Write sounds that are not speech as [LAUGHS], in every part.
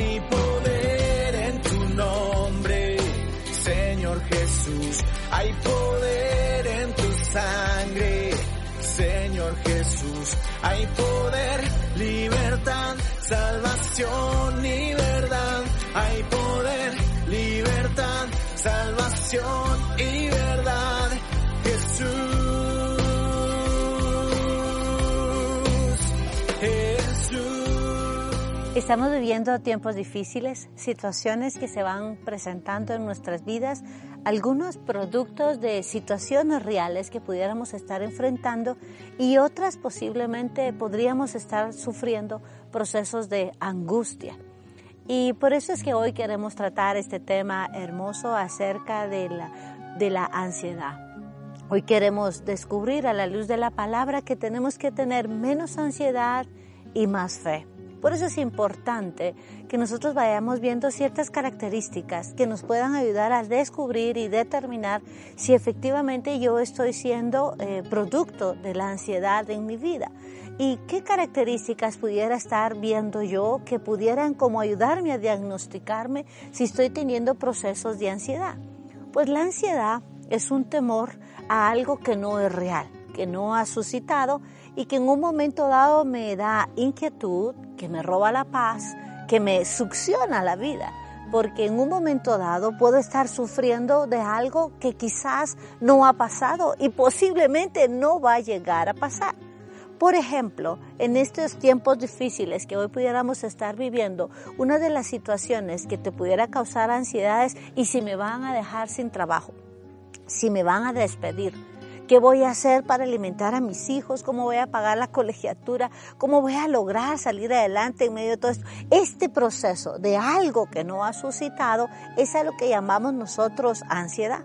Hay poder en tu nombre, Señor Jesús. Hay poder en tu sangre, Señor Jesús. Hay poder, libertad, salvación y verdad. Hay poder, libertad, salvación y Estamos viviendo tiempos difíciles, situaciones que se van presentando en nuestras vidas, algunos productos de situaciones reales que pudiéramos estar enfrentando y otras posiblemente podríamos estar sufriendo procesos de angustia. Y por eso es que hoy queremos tratar este tema hermoso acerca de la, de la ansiedad. Hoy queremos descubrir a la luz de la palabra que tenemos que tener menos ansiedad y más fe. Por eso es importante que nosotros vayamos viendo ciertas características que nos puedan ayudar a descubrir y determinar si efectivamente yo estoy siendo eh, producto de la ansiedad en mi vida. ¿Y qué características pudiera estar viendo yo que pudieran como ayudarme a diagnosticarme si estoy teniendo procesos de ansiedad? Pues la ansiedad es un temor a algo que no es real, que no ha suscitado y que en un momento dado me da inquietud, que me roba la paz, que me succiona la vida, porque en un momento dado puedo estar sufriendo de algo que quizás no ha pasado y posiblemente no va a llegar a pasar. Por ejemplo, en estos tiempos difíciles que hoy pudiéramos estar viviendo, una de las situaciones que te pudiera causar ansiedad es, ¿y si me van a dejar sin trabajo? ¿Si me van a despedir? ¿Qué voy a hacer para alimentar a mis hijos? ¿Cómo voy a pagar la colegiatura? ¿Cómo voy a lograr salir adelante en medio de todo esto? Este proceso de algo que no ha suscitado es a lo que llamamos nosotros ansiedad.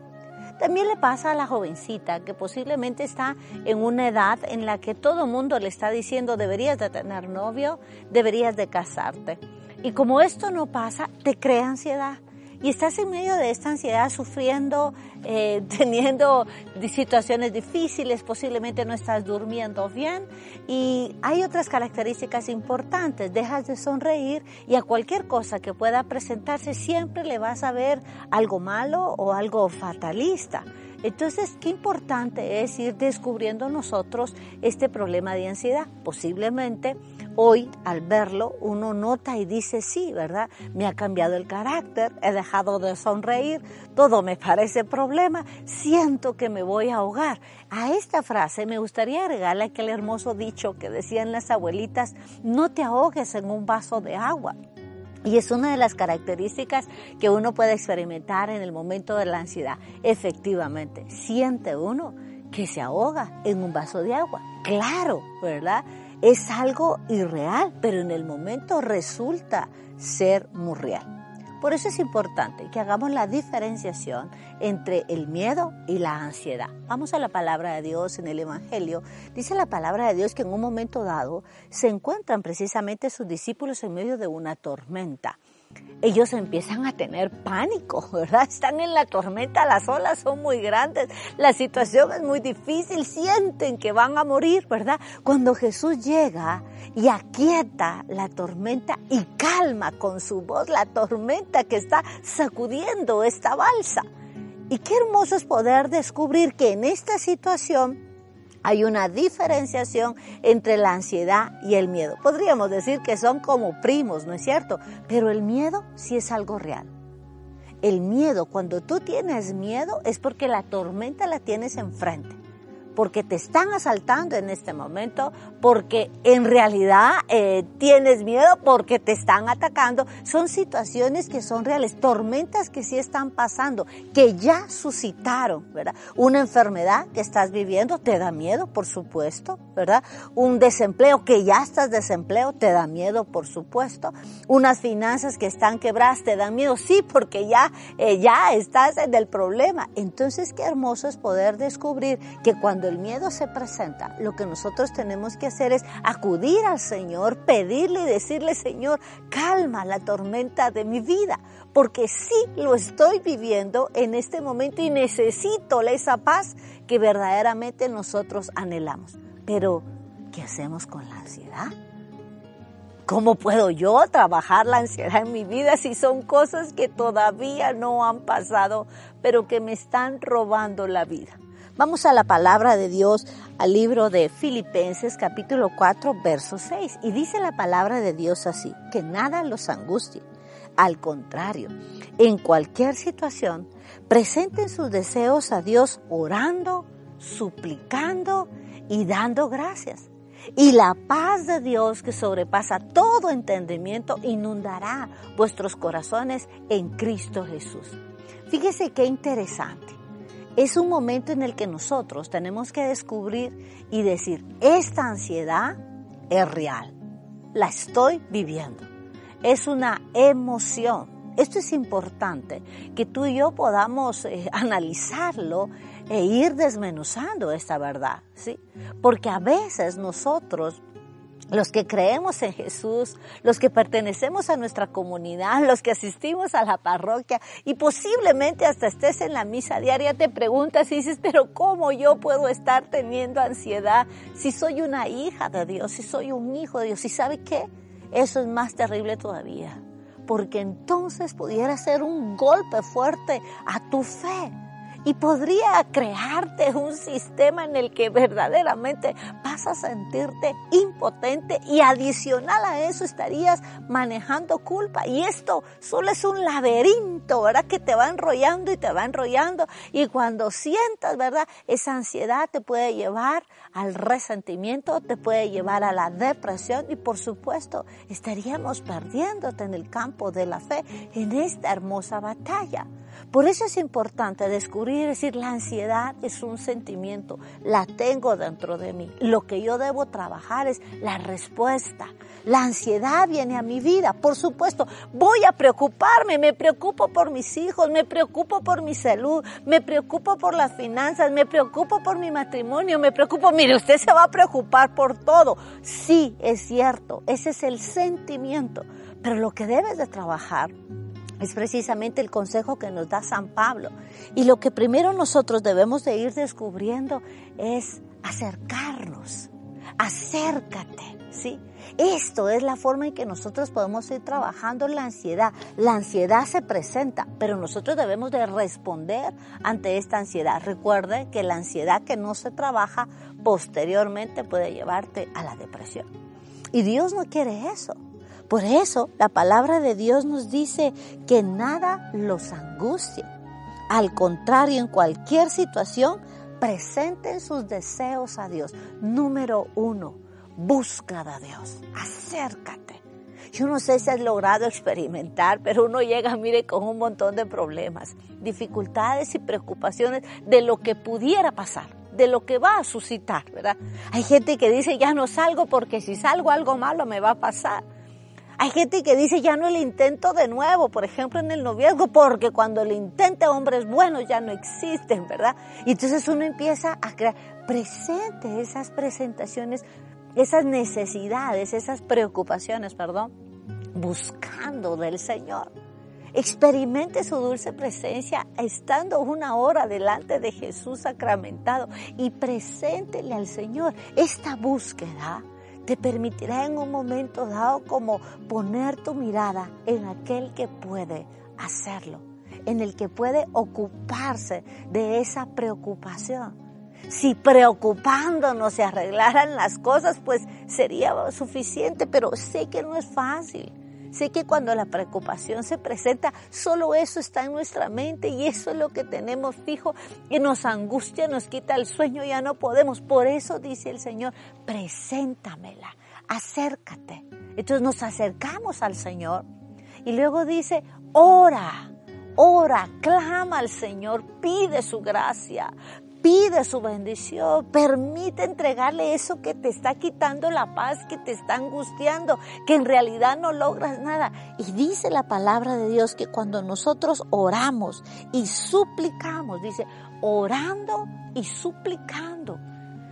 También le pasa a la jovencita que posiblemente está en una edad en la que todo el mundo le está diciendo deberías de tener novio, deberías de casarte. Y como esto no pasa, te crea ansiedad y estás en medio de esta ansiedad sufriendo, eh, [LAUGHS] teniendo situaciones difíciles, posiblemente no estás durmiendo bien y hay otras características importantes, dejas de sonreír y a cualquier cosa que pueda presentarse siempre le vas a ver algo malo o algo fatalista. Entonces, qué importante es ir descubriendo nosotros este problema de ansiedad. Posiblemente hoy al verlo uno nota y dice, sí, ¿verdad? Me ha cambiado el carácter, he dejado de sonreír, todo me parece problema, siento que me voy a ahogar. A esta frase me gustaría agregarle aquel hermoso dicho que decían las abuelitas, no te ahogues en un vaso de agua. Y es una de las características que uno puede experimentar en el momento de la ansiedad. Efectivamente, siente uno que se ahoga en un vaso de agua. Claro, ¿verdad? Es algo irreal, pero en el momento resulta ser muy real. Por eso es importante que hagamos la diferenciación entre el miedo y la ansiedad. Vamos a la palabra de Dios en el Evangelio. Dice la palabra de Dios que en un momento dado se encuentran precisamente sus discípulos en medio de una tormenta ellos empiezan a tener pánico, [LAUGHS] ¿verdad? Están en la tormenta, las olas son muy grandes, la situación es muy difícil, sienten que van a morir, ¿verdad? Cuando Jesús llega y aquieta la tormenta y calma con su voz la tormenta que está sacudiendo esta balsa. Y qué hermoso es poder descubrir que en esta situación hay una diferenciación entre la ansiedad y el miedo. Podríamos decir que son como primos, ¿no es cierto? Pero el miedo sí es algo real. El miedo, cuando tú tienes miedo, es porque la tormenta la tienes enfrente porque te están asaltando en este momento, porque en realidad eh, tienes miedo, porque te están atacando. Son situaciones que son reales, tormentas que sí están pasando, que ya suscitaron, ¿verdad? Una enfermedad que estás viviendo te da miedo, por supuesto, ¿verdad? Un desempleo que ya estás desempleo te da miedo, por supuesto. Unas finanzas que están quebradas te dan miedo, sí, porque ya, eh, ya estás en el problema. Entonces, qué hermoso es poder descubrir que cuando el miedo se presenta, lo que nosotros tenemos que hacer es acudir al Señor, pedirle y decirle, Señor, calma la tormenta de mi vida, porque sí lo estoy viviendo en este momento y necesito esa paz que verdaderamente nosotros anhelamos. Pero, ¿qué hacemos con la ansiedad? ¿Cómo puedo yo trabajar la ansiedad en mi vida si son cosas que todavía no han pasado, pero que me están robando la vida? Vamos a la palabra de Dios, al libro de Filipenses capítulo 4, verso 6. Y dice la palabra de Dios así, que nada los angustie. Al contrario, en cualquier situación, presenten sus deseos a Dios orando, suplicando y dando gracias y la paz de Dios que sobrepasa todo entendimiento inundará vuestros corazones en Cristo Jesús. Fíjese qué interesante. Es un momento en el que nosotros tenemos que descubrir y decir, esta ansiedad es real, la estoy viviendo. Es una emoción. Esto es importante, que tú y yo podamos eh, [LAUGHS] analizarlo e ir desmenuzando esta verdad, ¿sí? Porque a veces nosotros los que creemos en Jesús, los que pertenecemos a nuestra comunidad, los que asistimos a la parroquia y posiblemente hasta estés en la misa diaria, te preguntas y dices, pero ¿cómo yo puedo estar teniendo ansiedad si soy una hija de Dios, si soy un hijo de Dios? ¿Y sabe qué? Eso es más terrible todavía, porque entonces pudiera ser un golpe fuerte a tu fe y podría crearte un sistema en el que verdaderamente vas a sentirte impotente y adicional a eso estarías manejando culpa. Y esto solo es un laberinto, ¿verdad? Que te va enrollando y te va enrollando. Y cuando sientas, ¿verdad? Esa ansiedad te puede llevar al resentimiento, te puede llevar a la depresión y por supuesto estaríamos perdiéndote en el campo de la fe en esta hermosa batalla. Por eso es importante descubrir, decir, la ansiedad es un sentimiento, la tengo dentro de mí. Lo que yo debo trabajar es la respuesta. La ansiedad viene a mi vida, por supuesto, voy a preocuparme, me preocupo por mis hijos, me preocupo por mi salud, me preocupo por las finanzas, me preocupo por mi matrimonio, me preocupo, mire, usted se va a preocupar por todo. Sí, es cierto, ese es el sentimiento, pero lo que debes de trabajar es precisamente el consejo que nos da San Pablo. Y lo que primero nosotros debemos de ir descubriendo es acercarnos. Acércate, ¿sí? Esto es la forma en que nosotros podemos ir trabajando la ansiedad. La ansiedad se presenta, pero nosotros debemos de responder ante esta ansiedad. Recuerde que la ansiedad que no se trabaja posteriormente puede llevarte a la depresión. Y Dios no quiere eso. Por eso la palabra de Dios nos dice que nada los angustie. Al contrario, en cualquier situación, presenten sus deseos a Dios. Número uno, busca a Dios, acércate. Yo no sé si has logrado experimentar, pero uno llega, mire, con un montón de problemas, dificultades y preocupaciones de lo que pudiera pasar, de lo que va a suscitar, ¿verdad? Hay gente que dice, ya no salgo porque si salgo algo malo me va a pasar. Hay gente que dice, ya no el intento de nuevo, por ejemplo, en el noviazgo, porque cuando el intenta hombres buenos ya no existen, ¿verdad? Y entonces uno empieza a crear, presente esas presentaciones, esas necesidades, esas preocupaciones, perdón, buscando del Señor. Experimente su dulce presencia estando una hora delante de Jesús sacramentado y preséntele al Señor esta búsqueda te permitirá en un momento dado como poner tu mirada en aquel que puede hacerlo, en el que puede ocuparse de esa preocupación. Si preocupándonos se arreglaran las cosas, pues sería suficiente, pero sé que no es fácil. Sé que cuando la preocupación se presenta, solo eso está en nuestra mente y eso es lo que tenemos fijo y nos angustia, nos quita el sueño, ya no podemos. Por eso dice el Señor, preséntamela, acércate. Entonces nos acercamos al Señor y luego dice, ora. Ora, clama al Señor, pide su gracia, pide su bendición, permite entregarle eso que te está quitando la paz, que te está angustiando, que en realidad no logras nada. Y dice la palabra de Dios que cuando nosotros oramos y suplicamos, dice, orando y suplicando.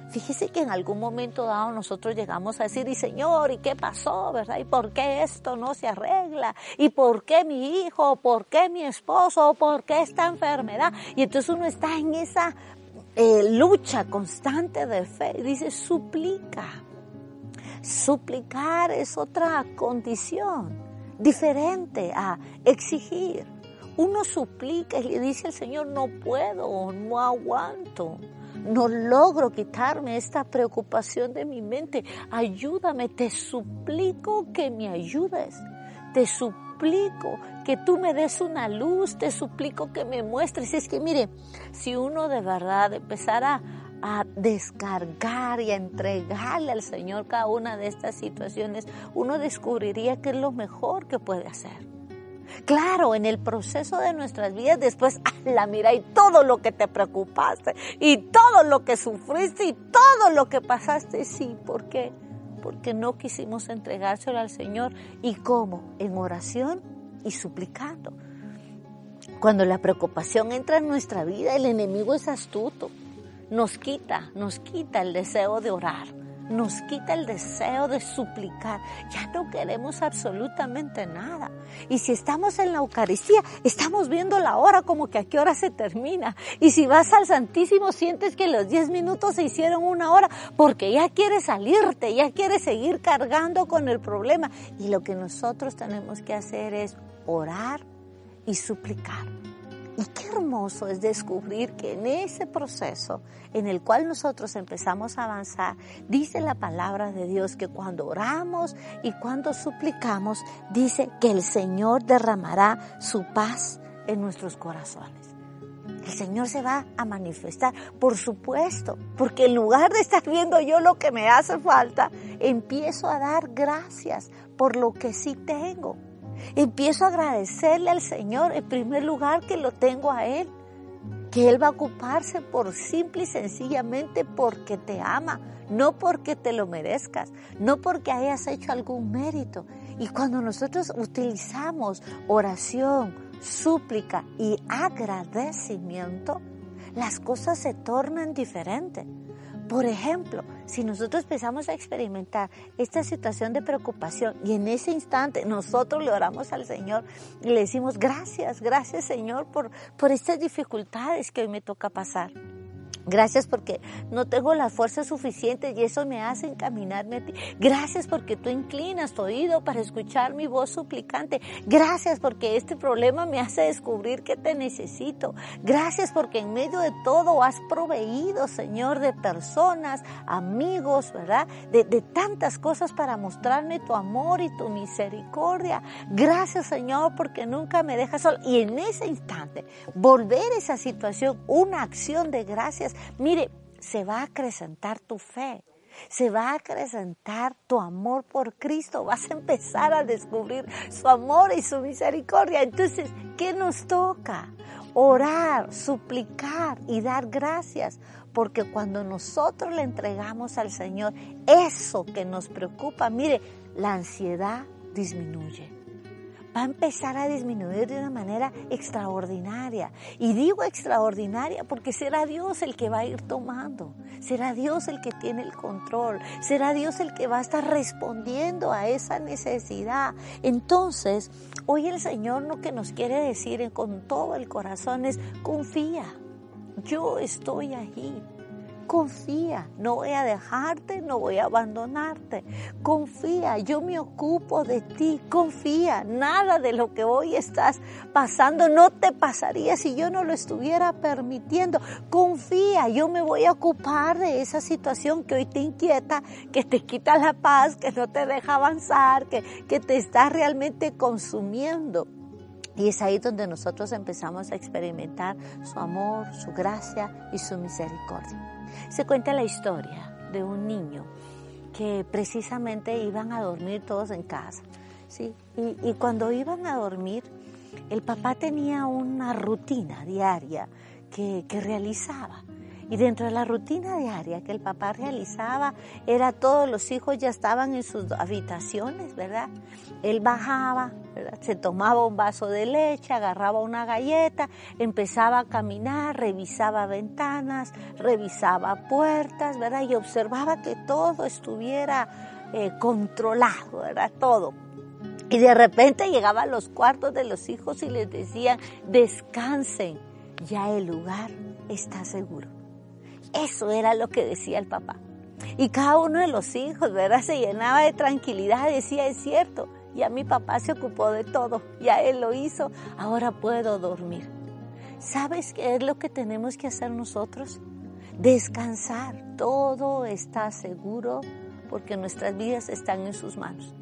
Fíjese que en algún momento dado nosotros llegamos a decir, y Señor, ¿y qué pasó, verdad? ¿Y por qué esto no se arregla? ¿Y por qué mi hijo? ¿Por qué mi esposo? ¿Por qué esta enfermedad? Y entonces uno está en esa eh, lucha constante de fe. Dice, suplica. Suplicar es otra condición diferente a exigir. Uno suplica y le dice al Señor, no puedo, no aguanto, no logro quitarme esta preocupación de mi mente. Ayúdame, te suplico que me ayudes. Te suplico que tú me des una luz, te suplico que me muestres. Es que mire, si uno de verdad empezara a descargar y a entregarle al Señor cada una de estas situaciones, uno descubriría que es lo mejor que puede hacer. Claro, en el proceso de nuestras vidas después, la mira y todo lo que te preocupaste y todo lo que sufriste y todo lo que pasaste, sí, ¿por qué? Porque no quisimos entregárselo al Señor. ¿Y cómo? En oración y suplicando. Cuando la preocupación entra en nuestra vida, el enemigo es astuto. Nos quita, nos quita el deseo de orar nos quita el deseo de suplicar. Ya no queremos absolutamente nada. Y si estamos en la Eucaristía, estamos viendo la hora como que a qué hora se termina. Y si vas al Santísimo, sientes que los 10 minutos se hicieron una hora porque ya quieres salirte, ya quieres seguir cargando con el problema. Y lo que nosotros tenemos que hacer es orar y suplicar. Y qué hermoso es descubrir que en ese proceso en el cual nosotros empezamos a avanzar, dice la palabra de Dios que cuando oramos y cuando suplicamos, dice que el Señor derramará su paz en nuestros corazones. El Señor se va a manifestar, por supuesto, porque en lugar de estar viendo yo lo que me hace falta, empiezo a dar gracias por lo que sí tengo Empiezo a agradecerle al Señor en primer lugar que lo tengo a Él, que Él va a ocuparse por simple y sencillamente porque te ama, no porque te lo merezcas, no porque hayas hecho algún mérito. Y cuando nosotros utilizamos oración, súplica y agradecimiento, las cosas se tornan diferentes. Por ejemplo, si nosotros empezamos a experimentar esta situación de preocupación y en ese instante nosotros le oramos al Señor y le decimos gracias, gracias Señor por, por estas dificultades que hoy me toca pasar. Gracias porque no tengo la fuerza suficiente y eso me hace encaminarme a ti. Gracias porque tú inclinas tu oído para escuchar mi voz suplicante. Gracias porque este problema me hace descubrir que te necesito. Gracias porque en medio de todo has proveído, Señor, de personas, amigos, ¿verdad? De, de tantas cosas para mostrarme tu amor y tu misericordia. Gracias, Señor, porque nunca me dejas solo. Y en ese instante, volver esa situación una acción de gracias Mire, se va a acrecentar tu fe, se va a acrecentar tu amor por Cristo, vas a empezar a descubrir su amor y su misericordia. Entonces, ¿qué nos toca? Orar, suplicar y dar gracias, porque cuando nosotros le entregamos al Señor eso que nos preocupa, mire, la ansiedad disminuye va a empezar a disminuir de una manera extraordinaria. Y digo extraordinaria porque será Dios el que va a ir tomando, será Dios el que tiene el control, será Dios el que va a estar respondiendo a esa necesidad. Entonces, hoy el Señor lo que nos quiere decir con todo el corazón es, confía, yo estoy ahí. Confía, no voy a dejarte, no voy a abandonarte. Confía, yo me ocupo de ti. Confía, nada de lo que hoy estás pasando no te pasaría si yo no lo estuviera permitiendo. Confía, yo me voy a ocupar de esa situación que hoy te inquieta, que te quita la paz, que no te deja avanzar, que, que te está realmente consumiendo. Y es ahí donde nosotros empezamos a experimentar su amor, su gracia y su misericordia. Se cuenta la historia de un niño que precisamente iban a dormir todos en casa, ¿sí? Y, cuando iban a dormir, el papá tenía una rutina diaria que, que realizaba. Y dentro de la rutina diaria que el papá realizaba, era todos los hijos ya estaban en sus habitaciones, ¿verdad? Él bajaba, se tomaba un vaso de leche, agarraba una galleta, empezaba a caminar, revisaba ventanas, revisaba puertas, ¿verdad? Y observaba que todo estuviera eh, controlado, ¿verdad? Todo. Y de repente llegaba a los cuartos de los hijos y les decían, descansen, ya el lugar está seguro. Eso era lo que decía el papá. Y cada uno de los hijos, ¿verdad? Se llenaba de tranquilidad, decía, es cierto, ya mi papá se ocupó de todo, ya él lo hizo, ahora puedo dormir. ¿Sabes qué es lo que tenemos que hacer nosotros? Descansar. Todo está seguro porque nuestras vidas están en sus manos.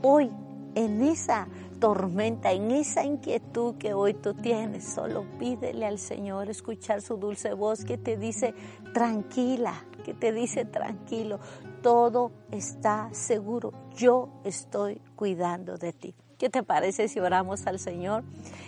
Hoy, en esa tormenta, en esa inquietud que hoy tú tienes, solo pídele al Señor escuchar su dulce voz que te dice tranquila, que te dice tranquilo, todo está seguro, yo estoy cuidando de ti. ¿Qué te parece si oramos al Señor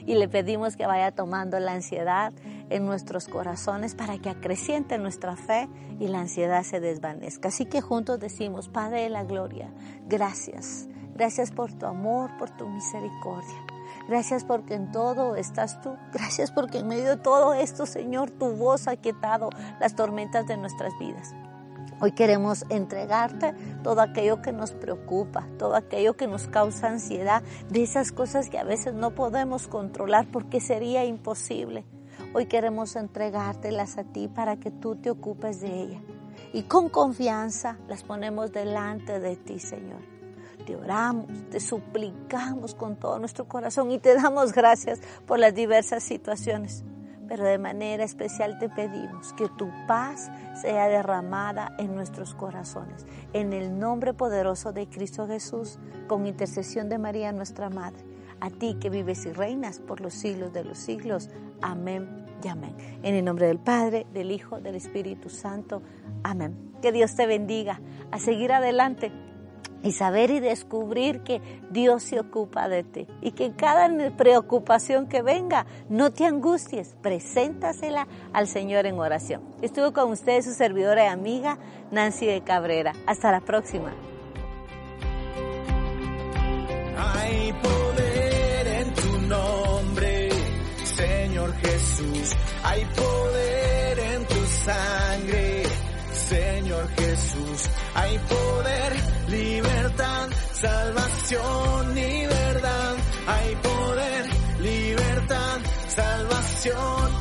y le pedimos que vaya tomando la ansiedad en nuestros corazones para que acreciente nuestra fe y la ansiedad se desvanezca? Así que juntos decimos, Padre de la Gloria, gracias. Gracias por tu amor, por tu misericordia. Gracias porque en todo estás tú. Gracias porque en medio de todo esto, Señor, tu voz ha quietado las tormentas de nuestras vidas. Hoy queremos entregarte todo aquello que nos preocupa, todo aquello que nos causa ansiedad, de esas cosas que a veces no podemos controlar porque sería imposible. Hoy queremos entregártelas a ti para que tú te ocupes de ellas. Y con confianza las ponemos delante de ti, Señor. Te oramos, te suplicamos con todo nuestro corazón y te damos gracias por las diversas situaciones pero de manera especial te pedimos que tu paz sea derramada en nuestros corazones. En el nombre poderoso de Cristo Jesús, con intercesión de María nuestra Madre, a ti que vives y reinas por los siglos de los siglos. Amén y amén. En el nombre del Padre, del Hijo, del Espíritu Santo. Amén. Que Dios te bendiga. A seguir adelante y saber y descubrir que Dios se ocupa de ti y que cada preocupación que venga, no te angusties, preséntasela al Señor en oración. Estuvo con ustedes su servidora y amiga Nancy de Cabrera. Hasta la próxima. Hay poder en tu nombre, Señor Jesús. Hay poder en tu sangre, Señor Jesús. Hay poder salvación y verdad. Hay poder, libertad, salvación